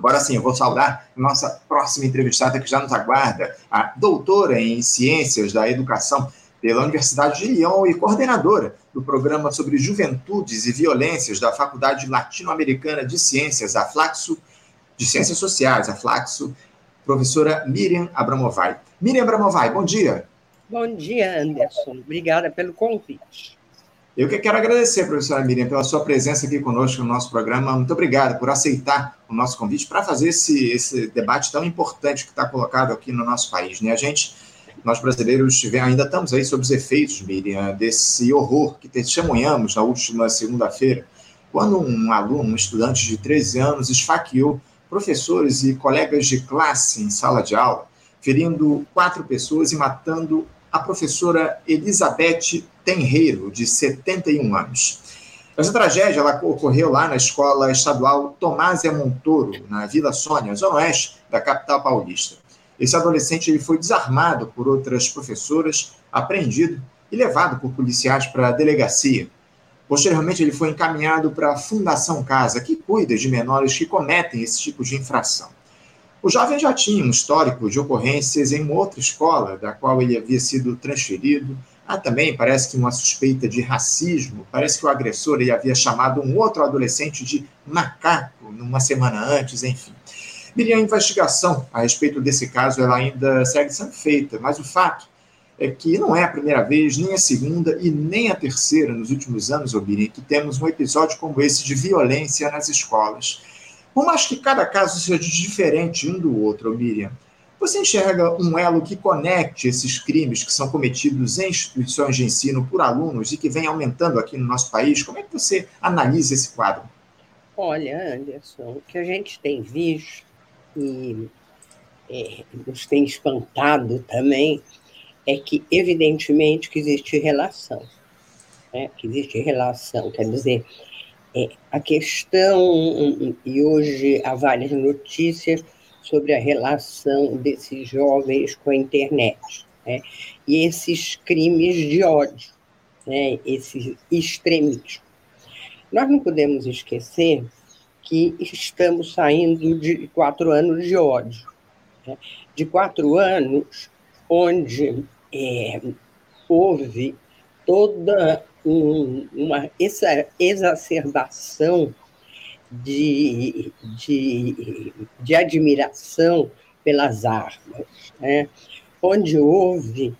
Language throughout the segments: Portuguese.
Agora sim, eu vou saudar nossa próxima entrevistada que já nos aguarda, a doutora em Ciências da Educação pela Universidade de Lyon e coordenadora do programa sobre juventudes e violências da Faculdade Latino-Americana de Ciências, a Flaxo, de Ciências Sociais, a Flaxo, professora Miriam Abramovay. Miriam Abramovay, bom dia. Bom dia, Anderson. Obrigada pelo convite. Eu que quero agradecer, professora Miriam, pela sua presença aqui conosco no nosso programa. Muito obrigado por aceitar o nosso convite para fazer esse, esse debate tão importante que está colocado aqui no nosso país. Né? A gente, nós brasileiros, tivemos, ainda estamos aí sob os efeitos, Miriam, desse horror que testemunhamos na última segunda-feira, quando um aluno, um estudante de 13 anos, esfaqueou professores e colegas de classe em sala de aula, ferindo quatro pessoas e matando a professora Elizabeth Tenreiro, de 71 anos. Essa tragédia ela ocorreu lá na escola estadual Tomásia Montoro, na Vila Sônia, zona oeste da capital paulista. Esse adolescente ele foi desarmado por outras professoras, apreendido e levado por policiais para a delegacia. Posteriormente, ele foi encaminhado para a Fundação Casa, que cuida de menores que cometem esse tipo de infração. O jovem já tinha um histórico de ocorrências em outra escola, da qual ele havia sido transferido. Há também, parece que uma suspeita de racismo. Parece que o agressor ele havia chamado um outro adolescente de macaco numa semana antes, enfim. Miriam, a investigação a respeito desse caso ela ainda segue sendo feita, mas o fato é que não é a primeira vez, nem a segunda e nem a terceira nos últimos anos, Miriam, que temos um episódio como esse de violência nas escolas. Por mais que cada caso seja diferente um do outro, Miriam, você enxerga um elo que conecte esses crimes que são cometidos em instituições de ensino por alunos e que vem aumentando aqui no nosso país? Como é que você analisa esse quadro? Olha, Anderson, o que a gente tem visto e é, nos tem espantado também é que, evidentemente, que existe relação. Né? Que existe relação, quer dizer, é, a questão, e hoje há várias notícias sobre a relação desses jovens com a internet, né? e esses crimes de ódio, né? esse extremismo. Nós não podemos esquecer que estamos saindo de quatro anos de ódio, né? de quatro anos onde é, houve toda um, uma exacerbação de, de, de admiração pelas armas, né? onde houve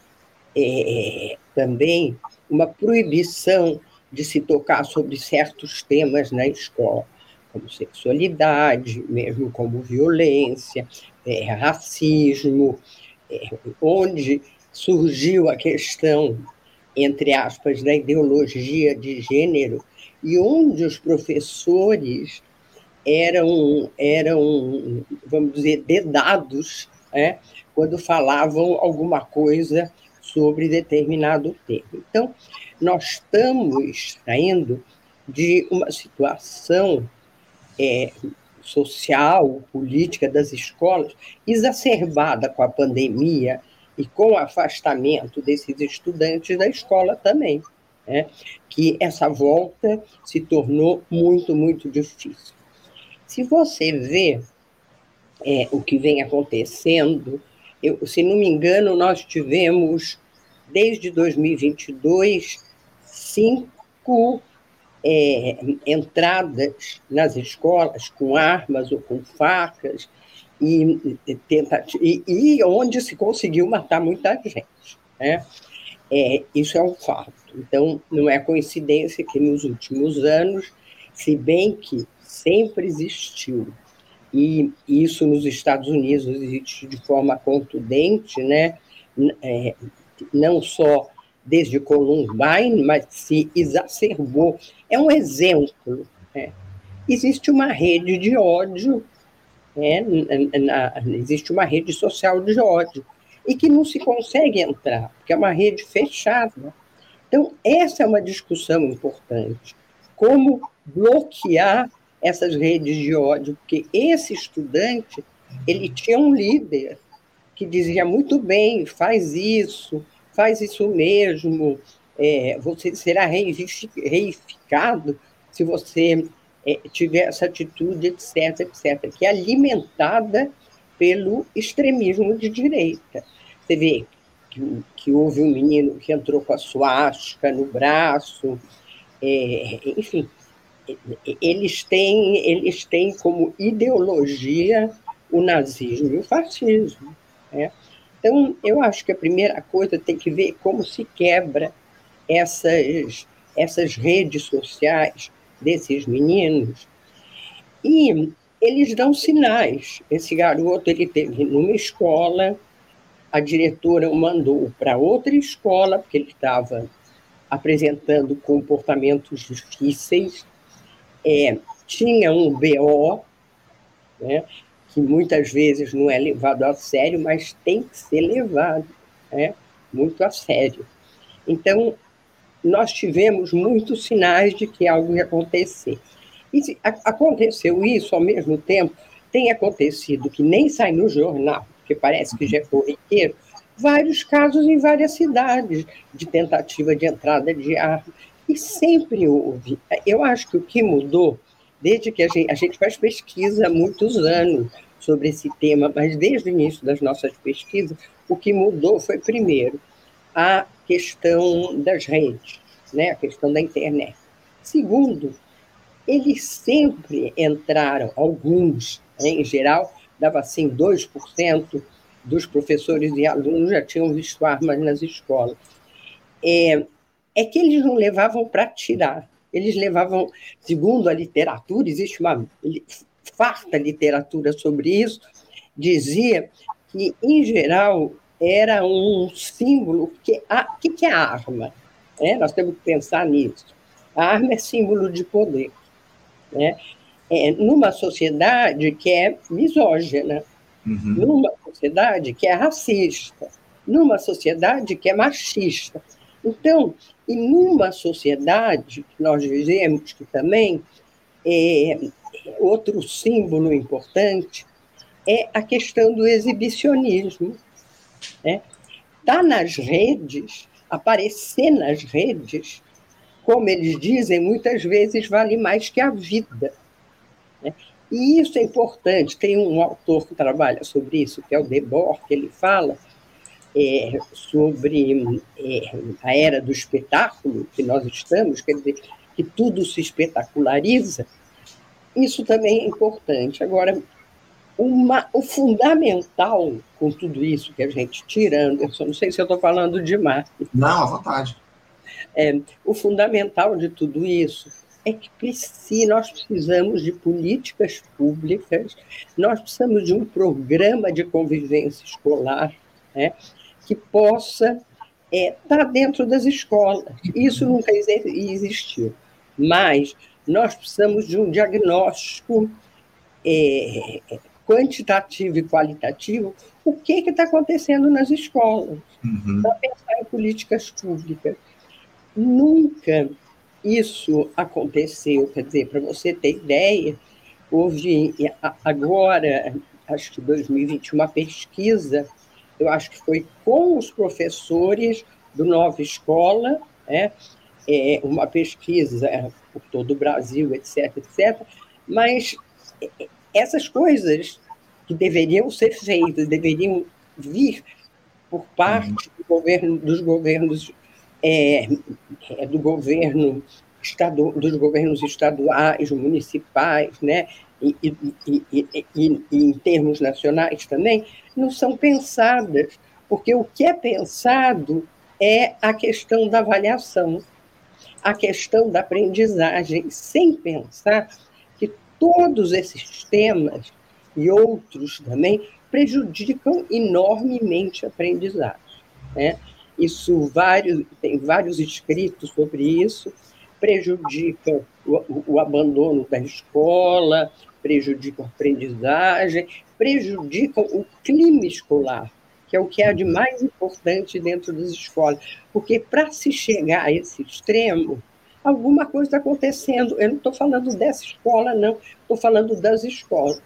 é, também uma proibição de se tocar sobre certos temas na escola, como sexualidade, mesmo como violência, é, racismo, é, onde surgiu a questão entre aspas, da ideologia de gênero, e onde os professores eram, eram vamos dizer, dedados né, quando falavam alguma coisa sobre determinado tema. Então, nós estamos saindo de uma situação é, social, política das escolas exacerbada com a pandemia e com o afastamento desses estudantes da escola também, né? que essa volta se tornou muito, muito difícil. Se você vê é, o que vem acontecendo, eu, se não me engano, nós tivemos, desde 2022, cinco é, entradas nas escolas com armas ou com facas, e, e, e onde se conseguiu matar muita gente. Né? É, isso é um fato. Então, não é coincidência que nos últimos anos, se bem que sempre existiu, e isso nos Estados Unidos existe de forma contundente, né? É, não só desde Columbine, mas se exacerbou. É um exemplo. Né? Existe uma rede de ódio né? Na, existe uma rede social de ódio e que não se consegue entrar, porque é uma rede fechada. Então, essa é uma discussão importante. Como bloquear essas redes de ódio? Porque esse estudante, ele tinha um líder que dizia muito bem, faz isso, faz isso mesmo, é, você será reificado se você é, tivesse atitude, etc., etc., que é alimentada pelo extremismo de direita. Você vê que, que houve um menino que entrou com a suástica no braço, é, enfim, eles têm, eles têm como ideologia o nazismo e o fascismo. Né? Então, eu acho que a primeira coisa tem que ver como se quebra essas, essas redes sociais desses meninos. E eles dão sinais. Esse garoto ele teve numa escola, a diretora o mandou para outra escola, porque ele estava apresentando comportamentos difíceis. É, tinha um BO, né, que muitas vezes não é levado a sério, mas tem que ser levado né, muito a sério. Então, nós tivemos muitos sinais de que algo ia acontecer. E aconteceu isso ao mesmo tempo, tem acontecido que nem sai no jornal, porque parece que já é corriqueiro, vários casos em várias cidades de tentativa de entrada de arma. E sempre houve. Eu acho que o que mudou, desde que a gente, a gente faz pesquisa há muitos anos sobre esse tema, mas desde o início das nossas pesquisas, o que mudou foi, primeiro, a questão das redes, né? a questão da internet. Segundo, eles sempre entraram, alguns, né, em geral, dava assim 2% dos professores e alunos já tinham visto armas nas escolas. É, é que eles não levavam para tirar, eles levavam, segundo a literatura, existe uma farta literatura sobre isso, dizia que, em geral, era um símbolo. que O que, que é arma? É, nós temos que pensar nisso. A arma é símbolo de poder. Né? É, numa sociedade que é misógina, uhum. numa sociedade que é racista, numa sociedade que é machista. Então, e numa sociedade que nós vivemos, que também é, outro símbolo importante é a questão do exibicionismo. Né? Tá nas redes, aparecer nas redes, como eles dizem, muitas vezes vale mais que a vida. Né? E isso é importante. Tem um autor que trabalha sobre isso, que é o Debord, que ele fala é, sobre é, a era do espetáculo que nós estamos, quer dizer, que tudo se espetaculariza. Isso também é importante. Agora, uma, o fundamental com tudo isso que a gente tira, Anderson, não sei se eu estou falando demais. Não, à vontade. É, o fundamental de tudo isso é que precisa, nós precisamos de políticas públicas, nós precisamos de um programa de convivência escolar né, que possa estar é, tá dentro das escolas. Isso nunca existiu, mas nós precisamos de um diagnóstico é, quantitativo e qualitativo o que está acontecendo nas escolas, uhum. para pensar em políticas públicas. Nunca isso aconteceu, quer dizer, para você ter ideia, houve agora, acho que 2020, uma pesquisa, eu acho que foi com os professores do Nova Escola, né? é, uma pesquisa por todo o Brasil, etc., etc., mas essas coisas que deveriam ser feitas, deveriam vir por parte do governo, dos governos é, é, do governo estadu, dos governos estaduais, municipais, né, e, e, e, e, em termos nacionais também, não são pensadas, porque o que é pensado é a questão da avaliação, a questão da aprendizagem, sem pensar que todos esses temas e outros também prejudicam enormemente a aprendizagem. Né? Isso vários, tem vários escritos sobre isso, prejudica o, o abandono da escola, prejudica a aprendizagem, prejudicam o clima escolar, que é o que é de mais importante dentro das escolas. Porque para se chegar a esse extremo, alguma coisa está acontecendo. Eu não estou falando dessa escola, não, estou falando das escolas.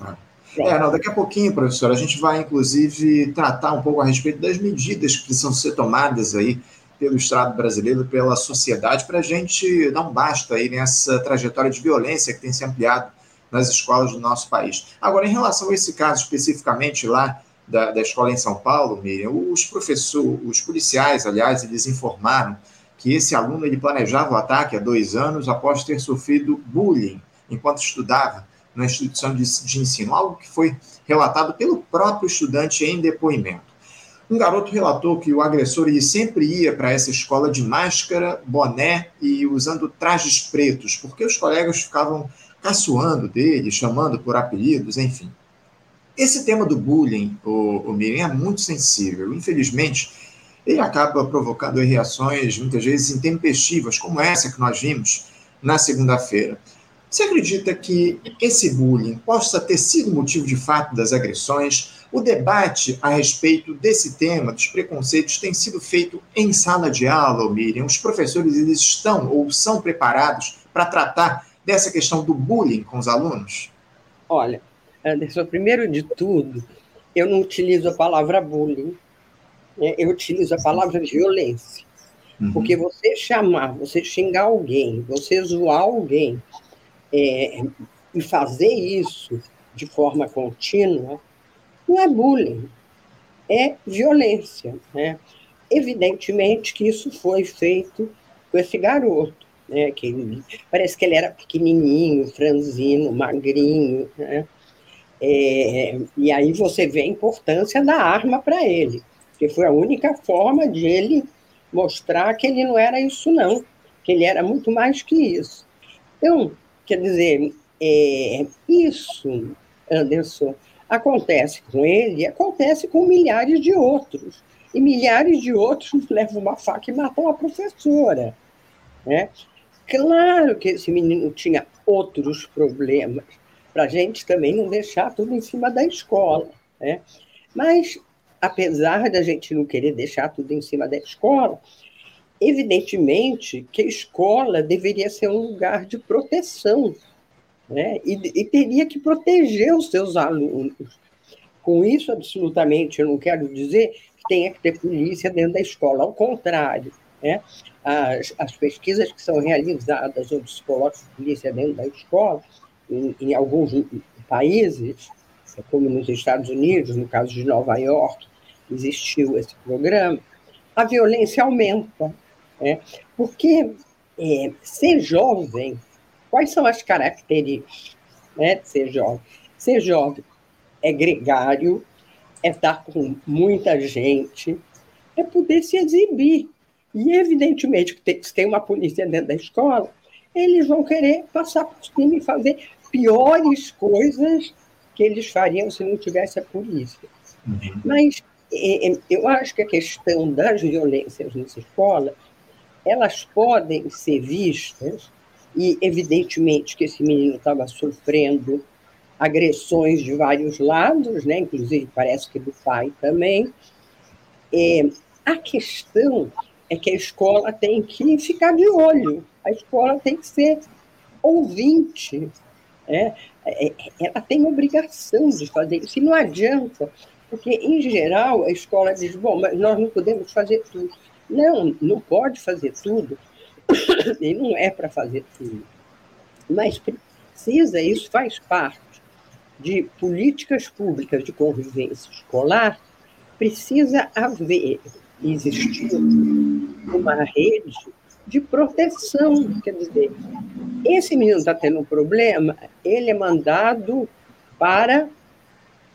Ah. É, não, daqui a pouquinho, professor, a gente vai, inclusive, tratar um pouco a respeito das medidas que precisam ser tomadas aí pelo Estado brasileiro, pela sociedade, para a gente dar um basta aí nessa trajetória de violência que tem se ampliado nas escolas do nosso país. Agora, em relação a esse caso especificamente lá da, da escola em São Paulo, Miriam, os professores, os policiais, aliás, eles informaram que esse aluno ele planejava o ataque há dois anos após ter sofrido bullying enquanto estudava na instituição de, de ensino, algo que foi relatado pelo próprio estudante em depoimento. Um garoto relatou que o agressor ele sempre ia para essa escola de máscara, boné e usando trajes pretos, porque os colegas ficavam caçoando dele, chamando por apelidos, enfim. Esse tema do bullying, o, o Miriam, é muito sensível. Infelizmente, ele acaba provocando reações muitas vezes intempestivas, como essa que nós vimos na segunda-feira. Você acredita que esse bullying possa ter sido motivo de fato das agressões? O debate a respeito desse tema, dos preconceitos, tem sido feito em sala de aula, Miriam? Os professores eles estão ou são preparados para tratar dessa questão do bullying com os alunos? Olha, Anderson, primeiro de tudo, eu não utilizo a palavra bullying, né? eu utilizo a palavra violência. Uhum. Porque você chamar, você xingar alguém, você zoar alguém, é, e fazer isso de forma contínua, não é bullying, é violência. Né? Evidentemente que isso foi feito com esse garoto, né? que parece que ele era pequenininho, franzino, magrinho, né? É, e aí você vê a importância da arma para ele, que foi a única forma de ele mostrar que ele não era isso não, que ele era muito mais que isso. Então, Quer dizer, é, isso, Anderson, acontece com ele, acontece com milhares de outros. E milhares de outros levam uma faca e matam a professora. Né? Claro que esse menino tinha outros problemas, para a gente também não deixar tudo em cima da escola. Né? Mas, apesar da gente não querer deixar tudo em cima da escola, evidentemente que a escola deveria ser um lugar de proteção, né? e, e teria que proteger os seus alunos. Com isso, absolutamente, eu não quero dizer que tenha que ter polícia dentro da escola, ao contrário. Né? As, as pesquisas que são realizadas onde se coloca polícia dentro da escola, em, em alguns países, como nos Estados Unidos, no caso de Nova York, existiu esse programa, a violência aumenta. Né? Porque é, ser jovem, quais são as características né, de ser jovem? Ser jovem é gregário, é estar com muita gente, é poder se exibir. E, evidentemente, se tem uma polícia dentro da escola, eles vão querer passar por cima e fazer piores coisas que eles fariam se não tivesse a polícia. Uhum. Mas é, é eu acho que a questão das violências nessa escola elas podem ser vistas, e evidentemente que esse menino estava sofrendo agressões de vários lados, né? inclusive parece que do pai também. É, a questão é que a escola tem que ficar de olho, a escola tem que ser ouvinte, né? É, ela tem obrigação de fazer isso, e não adianta, porque, em geral, a escola diz: bom, mas nós não podemos fazer tudo. Não, não pode fazer tudo, e não é para fazer tudo. Mas precisa, isso faz parte de políticas públicas de convivência escolar, precisa haver, existir uma rede de proteção. Quer dizer, esse menino está tendo um problema, ele é mandado para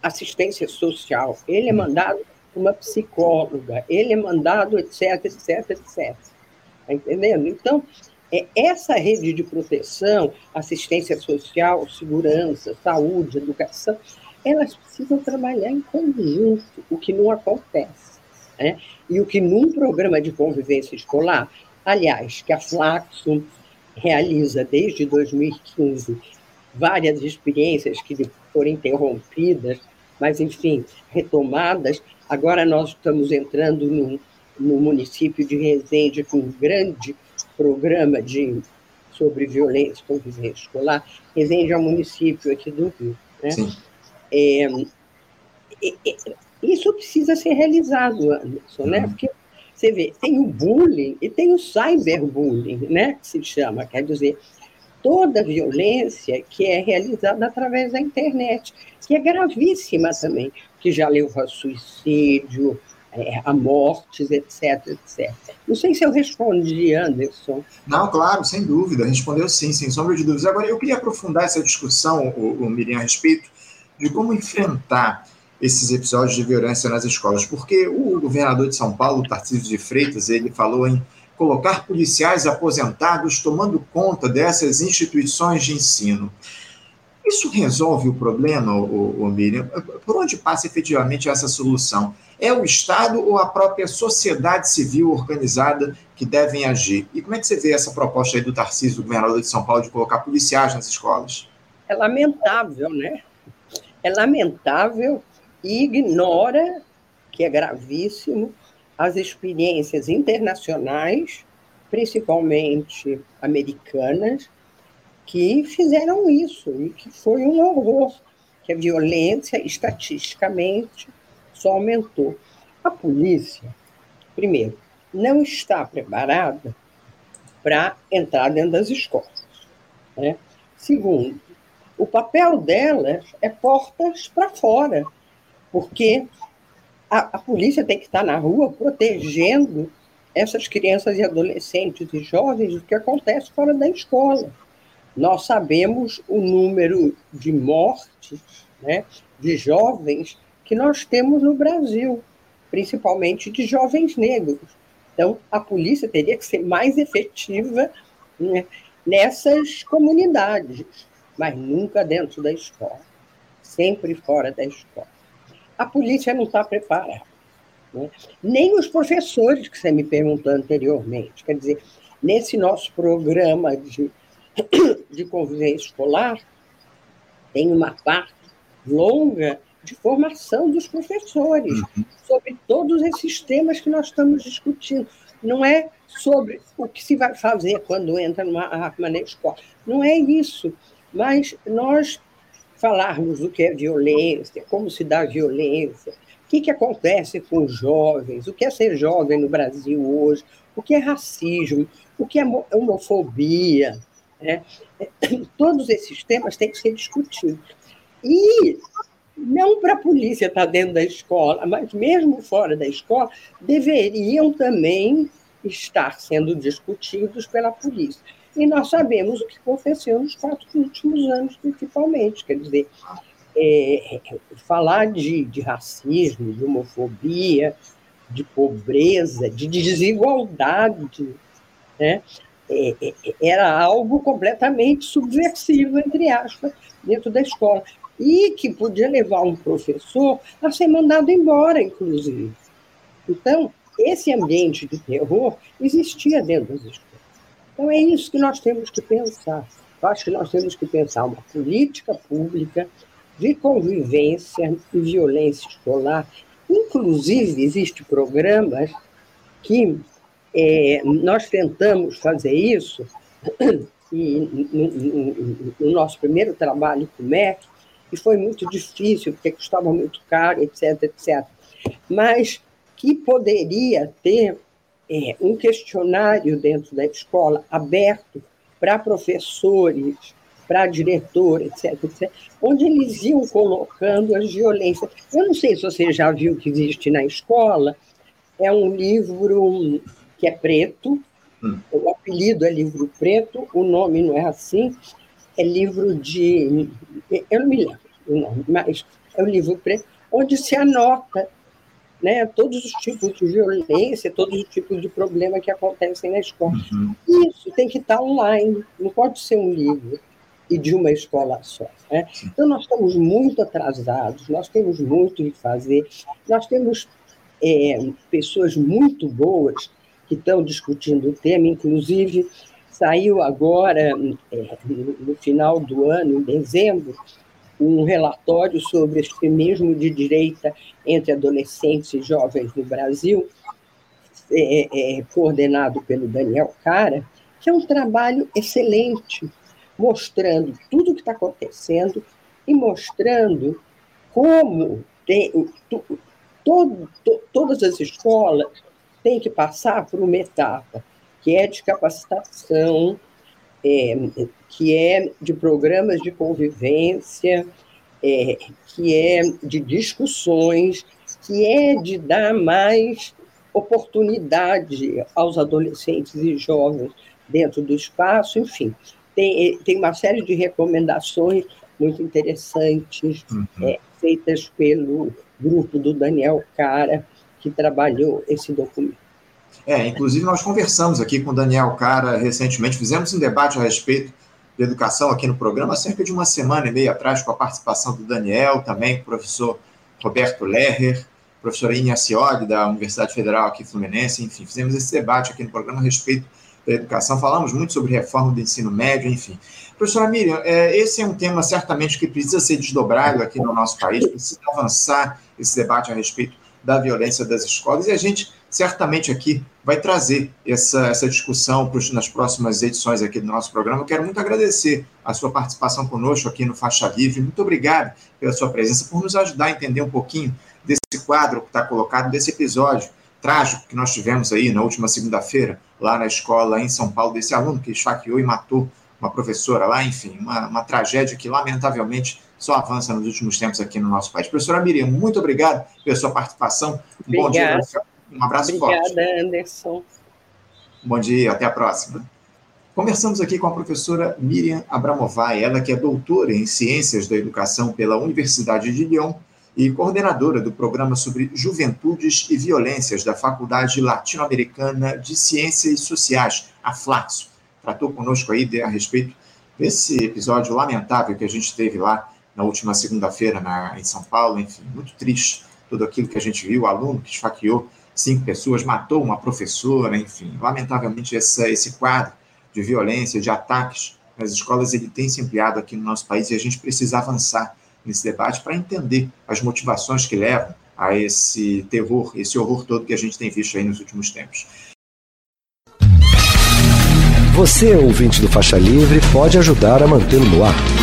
assistência social, ele é mandado uma psicóloga, ele é mandado, etc, etc, etc. Está entendendo? Então, é essa rede de proteção, assistência social, segurança, saúde, educação, elas precisam trabalhar em conjunto, o que não acontece. Né? E o que num programa de convivência escolar, aliás, que a Flaxo realiza desde 2015 várias experiências que foram interrompidas, mas, enfim, retomadas, Agora nós estamos entrando no, no município de Resende com um grande programa de, sobre violência e convivência escolar. Resende é um município aqui do Rio. Né? É, isso precisa ser realizado, Anderson, né? Porque Você vê, tem o bullying e tem o cyberbullying, né, que se chama, quer dizer, toda violência que é realizada através da internet, que é gravíssima também, que já levou a suicídio, é, a mortes, etc, etc. Não sei se eu respondi, Anderson. Não, claro, sem dúvida, respondeu sim, sem sombra de dúvidas. Agora, eu queria aprofundar essa discussão, o, o Miriam, a respeito de como enfrentar esses episódios de violência nas escolas, porque o governador de São Paulo, Tarcísio de Freitas, ele falou em colocar policiais aposentados tomando conta dessas instituições de ensino. Isso resolve o problema, o, o Miriam? Por onde passa efetivamente essa solução? É o Estado ou a própria sociedade civil organizada que devem agir? E como é que você vê essa proposta aí do Tarcísio, do governador de São Paulo, de colocar policiais nas escolas? É lamentável, né? É lamentável e ignora, que é gravíssimo, as experiências internacionais, principalmente americanas, que fizeram isso e que foi um horror, que a violência estatisticamente só aumentou. A polícia, primeiro, não está preparada para entrar dentro das escolas. Né? Segundo, o papel delas é portas para fora, porque a, a, polícia tem que estar na rua protegendo essas crianças e adolescentes e jovens do que acontece fora da escola. Nós sabemos o número de mortes né, de jovens que nós temos no Brasil, principalmente de jovens negros. Então, a polícia teria que ser mais efetiva né, nessas comunidades, mas nunca dentro da escola, sempre fora da escola. A polícia não está preparada. Né? Nem os professores, que você me perguntou anteriormente. Quer dizer, nesse nosso programa de de convivência escolar tem uma parte longa de formação dos professores uhum. sobre todos esses temas que nós estamos discutindo. Não é sobre o que se vai fazer quando entra numa arma na escola. Não é isso. Mas nós falarmos do que é violência, como se dá violência, o que, que acontece com os jovens, o que é ser jovem no Brasil hoje, o que é racismo, o que é homofobia, né? Todos esses temas têm que ser discutidos. E não para a polícia estar dentro da escola, mas mesmo fora da escola, deveriam também estar sendo discutidos pela polícia. E nós sabemos o que aconteceu nos quatro últimos anos, principalmente. Quer dizer, é, falar de, de racismo, de homofobia, de pobreza, de desigualdade, né? É, é, era algo completamente subversivo, entre aspas, dentro da escola. E que podia levar um professor a ser mandado embora, inclusive. Então, esse ambiente de terror existia dentro das escolas. Então, é isso que nós temos que pensar. Eu acho que nós temos que pensar uma política pública de convivência e violência escolar. Inclusive, existem programas que é, nós tentamos fazer isso e, no, no, no, nosso primeiro trabalho com o MEC, e foi muito difícil, porque custava muito caro, etc, etc. Mas que poderia ter é, um questionário dentro da escola aberto para professores, para diretor, etc, etc, onde eles iam colocando as violências. Eu não sei se você já viu que existe na escola, é um livro que é preto. Hum. O apelido é livro preto, o nome não é assim. É livro de. Eu não me lembro o nome, mas é o livro preto, onde se anota né, todos os tipos de violência, todos os tipos de problema que acontecem na escola. Uhum. Isso tem que estar online, não pode ser um livro e de uma escola só. Né? Então, nós estamos muito atrasados, nós temos muito que fazer, nós temos é, pessoas muito boas que estão discutindo o tema, inclusive saiu agora, é, no final do ano, em dezembro, um relatório sobre extremismo de direita entre adolescentes e jovens no Brasil, é, é, coordenado pelo Daniel Cara, que é um trabalho excelente, mostrando tudo o que está acontecendo e mostrando como tem, to, to, todas as escolas tem que passar por uma etapa que é de capacitação, é, que é de programas de convivência, é, que é de discussões, que é de dar mais oportunidade aos adolescentes e jovens dentro do espaço, enfim. Tem, tem uma série de recomendações muito interessantes, uhum. é, feitas pelo grupo do Daniel Cara, que trabalhou esse documento. É, inclusive nós conversamos aqui com o Daniel Cara recentemente, fizemos um debate a respeito de educação aqui no programa, cerca de uma semana e meia atrás, com a participação do Daniel, também o professor Roberto Lerrer, professora Inha Cioli, da Universidade Federal aqui Fluminense, enfim, fizemos esse debate aqui no programa a respeito da educação, falamos muito sobre reforma do ensino médio, enfim. Professora Miriam, é, esse é um tema certamente que precisa ser desdobrado aqui no nosso país, precisa avançar esse debate a respeito da violência das escolas, e a gente certamente aqui vai trazer essa, essa discussão nas próximas edições aqui do nosso programa. Eu quero muito agradecer a sua participação conosco aqui no Faixa Livre. Muito obrigado pela sua presença, por nos ajudar a entender um pouquinho desse quadro que está colocado, desse episódio trágico que nós tivemos aí na última segunda-feira, lá na escola em São Paulo, desse aluno que esfaqueou e matou uma professora lá, enfim, uma, uma tragédia que, lamentavelmente, só avança nos últimos tempos aqui no nosso país. Professora Miriam, muito obrigado pela sua participação. Um bom dia um abraço Obrigada, forte. Obrigada, Anderson. Bom dia, até a próxima. Conversamos aqui com a professora Miriam Abramovay, ela que é doutora em Ciências da Educação pela Universidade de Lyon e coordenadora do programa sobre Juventudes e Violências da Faculdade Latino-Americana de Ciências Sociais, a Flaxo. Tratou conosco aí a respeito desse episódio lamentável que a gente teve lá na última segunda-feira em São Paulo, enfim, muito triste tudo aquilo que a gente viu, o aluno que esfaqueou cinco pessoas, matou uma professora, enfim. Lamentavelmente, essa, esse quadro de violência, de ataques nas escolas, ele tem se ampliado aqui no nosso país e a gente precisa avançar nesse debate para entender as motivações que levam a esse terror, esse horror todo que a gente tem visto aí nos últimos tempos. Você, ouvinte do Faixa Livre, pode ajudar a mantê-lo no ar.